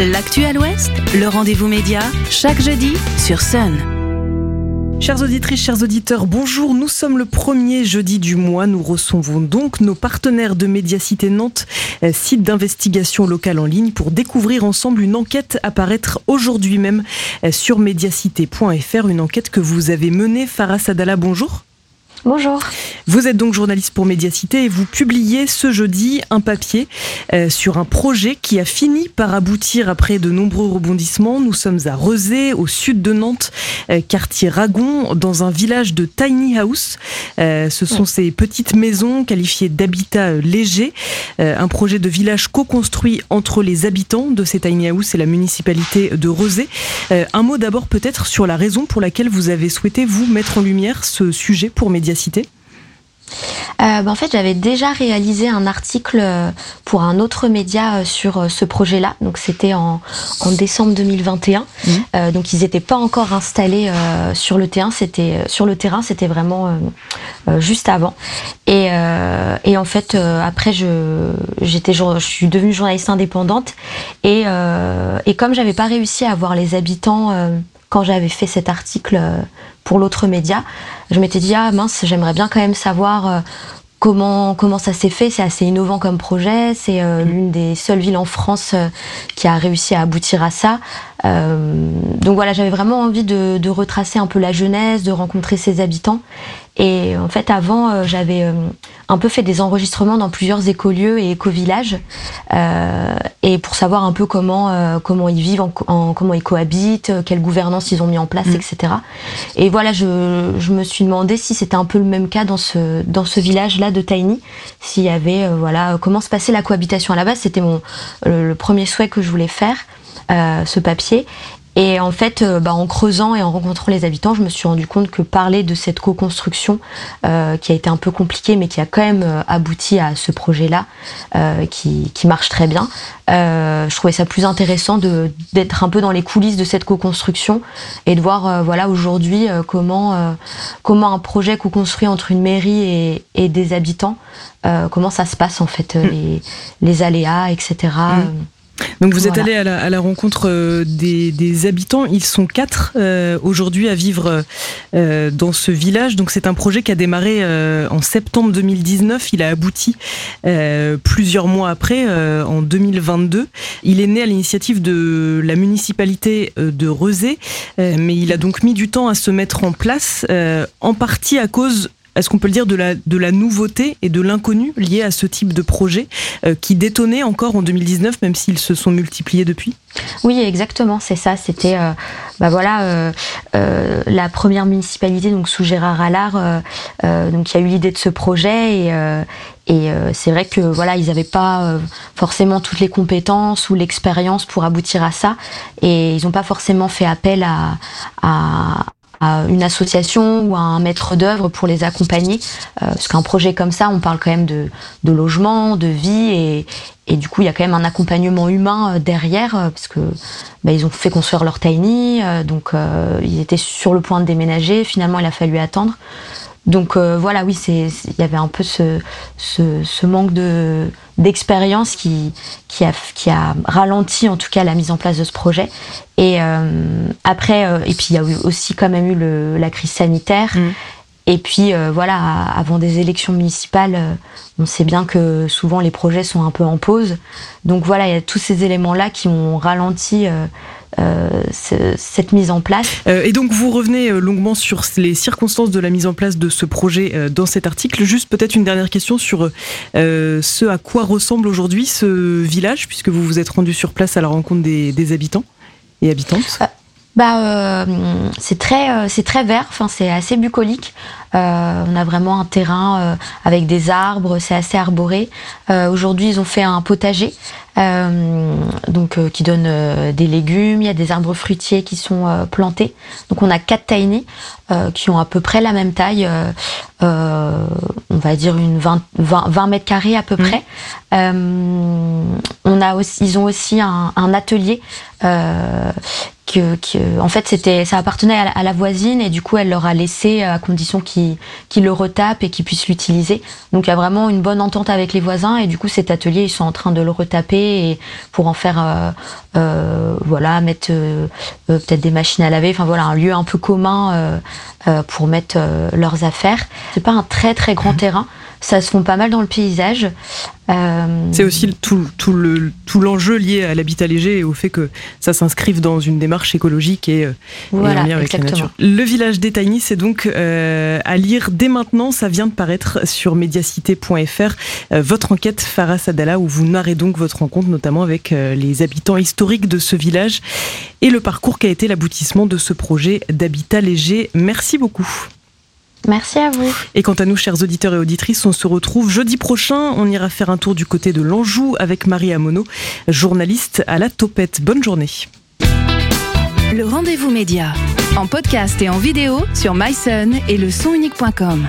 L'actu à l'Ouest, le rendez-vous média, chaque jeudi sur Sun. Chères auditrices, chers auditeurs, bonjour. Nous sommes le premier jeudi du mois. Nous recevons donc nos partenaires de Médiacité Nantes, euh, site d'investigation locale en ligne, pour découvrir ensemble une enquête à paraître aujourd'hui même euh, sur médiacité.fr. Une enquête que vous avez menée. Farah Sadala, bonjour. Bonjour. Vous êtes donc journaliste pour Médiacité et vous publiez ce jeudi un papier euh, sur un projet qui a fini par aboutir après de nombreux rebondissements. Nous sommes à Rezé, au sud de Nantes, euh, quartier Ragon, dans un village de tiny house. Euh, ce sont ces petites maisons qualifiées d'habitat léger. un projet de village co-construit entre les habitants de ces tiny house et la municipalité de Rezé. un mot d'abord peut-être sur la raison pour laquelle vous avez souhaité vous mettre en lumière ce sujet pour Médiacité cité euh, bah, en fait, j'avais déjà réalisé un article euh, pour un autre média euh, sur ce projet-là. Donc, c'était en, décembre 2021. Mmh. donc, ils n'étaient pas encore installés sur le terrain. C'était sur le terrain, c'était vraiment juste avant. Et, en fait, après, je j'étais, je suis devenue journaliste indépendante. Et, et comme j'avais pas réussi à voir les habitants quand j'avais fait cet article euh, pour l'autre média, je m'étais dit ah mince, j'aimerais bien quand même savoir euh, comment comment ça s'est fait. C'est assez innovant comme projet. C'est euh, mmh. l'une des seules villes en France qui a réussi à aboutir à ça. donc voilà, j'avais vraiment envie de, de, retracer un peu la jeunesse, de rencontrer ses habitants. Et en fait, avant, j'avais un peu fait des enregistrements dans plusieurs écolieux et éco-villages, et pour savoir un peu comment comment ils vivent, en, comment ils cohabitent, quelle gouvernance ils ont mis en place, mm. etc. Et voilà, je, je, me suis demandé si c'était un peu le même cas dans ce dans ce village-là de Tiny, s'il y avait voilà comment se passait la cohabitation à la base. C'était mon le, le, premier souhait que je voulais faire. Euh, ce papier et en fait, euh, bah, en creusant et en rencontrant les habitants, je me suis rendu compte que parler de cette co-construction, euh, qui a été un peu compliquée, mais qui a quand même euh, abouti à ce projet-là, qui, qui, marche très bien, je trouvais ça plus intéressant d'être un peu dans les coulisses de cette co-construction et de voir, voilà, aujourd'hui comment comment un projet co-construit entre une mairie et, et des habitants, comment ça se passe en fait, mm. les, les aléas, etc. Donc vous êtes allé à la, rencontre euh, des, habitants. Ils sont quatre euh, aujourd'hui à vivre euh, dans ce village. Donc c'est un projet qui a démarré en septembre 2019. Il a abouti plusieurs mois après, en 2022. Il est né à l'initiative de la municipalité de Rezé, mais il a donc mis du temps à se mettre en place, en partie à cause est-ce qu'on peut le dire, de la, de la nouveauté et de l'inconnu lié à ce type de projet euh, qui détonnait encore en 2019, même s'ils se sont multipliés depuis? Oui, exactement, c'est ça. C'était euh, bah voilà, euh, la première municipalité donc sous Gérard Allard donc, qui a eu l'idée de ce projet et, et c'est vrai que voilà, ils n'avaient pas forcément toutes les compétences ou l'expérience pour aboutir à ça, et ils n'ont pas forcément fait appel à, à, une association ou à un maître d'œuvre pour les accompagner. Euh, parce qu'un projet comme ça, on parle quand même de, logement, de vie, et, du coup, il y a quand même un accompagnement humain euh, derrière, euh, parce que bah, ils ont fait construire leur tiny, donc ils étaient sur le point de déménager. Finalement, il a fallu attendre. Donc voilà, oui, il y avait un peu ce, ce, manque de d'expérience qui, qui, a, qui a ralenti en tout cas la mise en place de ce projet. Et euh, après, euh, et puis il y a aussi quand même eu le, la crise sanitaire. Mm. Et puis euh, voilà, avant des élections municipales, on sait bien que souvent les projets sont un peu en pause. Donc voilà, il y a tous ces éléments-là qui ont ralenti euh, cette mise en place. Euh, et donc vous revenez euh, longuement sur les circonstances de la mise en place de ce projet dans cet article. Juste peut-être une dernière question sur ce à quoi ressemble aujourd'hui ce village, puisque vous vous êtes rendu sur place à la rencontre des, habitants et habitantes. Bah, c'est très, c'est très vert. Enfin, c'est assez bucolique. on a vraiment un terrain avec des arbres. C'est assez arboré. Aujourd'hui, ils ont fait un potager euh, donc euh, qui donne euh, des légumes. Il y a des arbres fruitiers qui sont plantés. Donc on a quatre tiny qui ont à peu près la même taille, on va dire une 20, 20, mètres carrés à peu près. on a aussi, ils ont aussi un, un atelier que, en fait, c'était, ça appartenait à la, voisine et du coup, elle leur a laissé à condition qu'ils le retapent et qu'ils puissent l'utiliser. Donc, il y a vraiment une bonne entente avec les voisins et du coup, cet atelier, ils sont en train de le retaper et pour en faire, euh, euh, voilà, mettre euh, peut-être des machines à laver. Enfin voilà, un lieu un peu commun pour mettre leurs affaires. C'est pas un très très grand mmh. terrain ça se font pas mal dans le paysage. Euh, c'est aussi tout, tout, le, tout l'enjeu lié à l'habitat léger et au fait que ça s'inscrive dans une démarche écologique et, euh, voilà, avec la nature. Le village des Tiny, c'est donc euh, à lire dès maintenant. Ça vient de paraître sur mediacité.fr. votre enquête, Farah Sadala, où vous narrez donc votre rencontre, notamment avec les habitants historiques de ce village et le parcours qui a été l'aboutissement de ce projet d'habitat léger. Merci beaucoup. Merci à vous. Et quant à nous, chers auditeurs et auditrices, on se retrouve jeudi prochain. On ira faire un tour du côté de l'Anjou avec Marie Amono, journaliste à la Topette. Bonne journée. Le rendez-vous média, en podcast et en vidéo sur myson et le sonunique.com.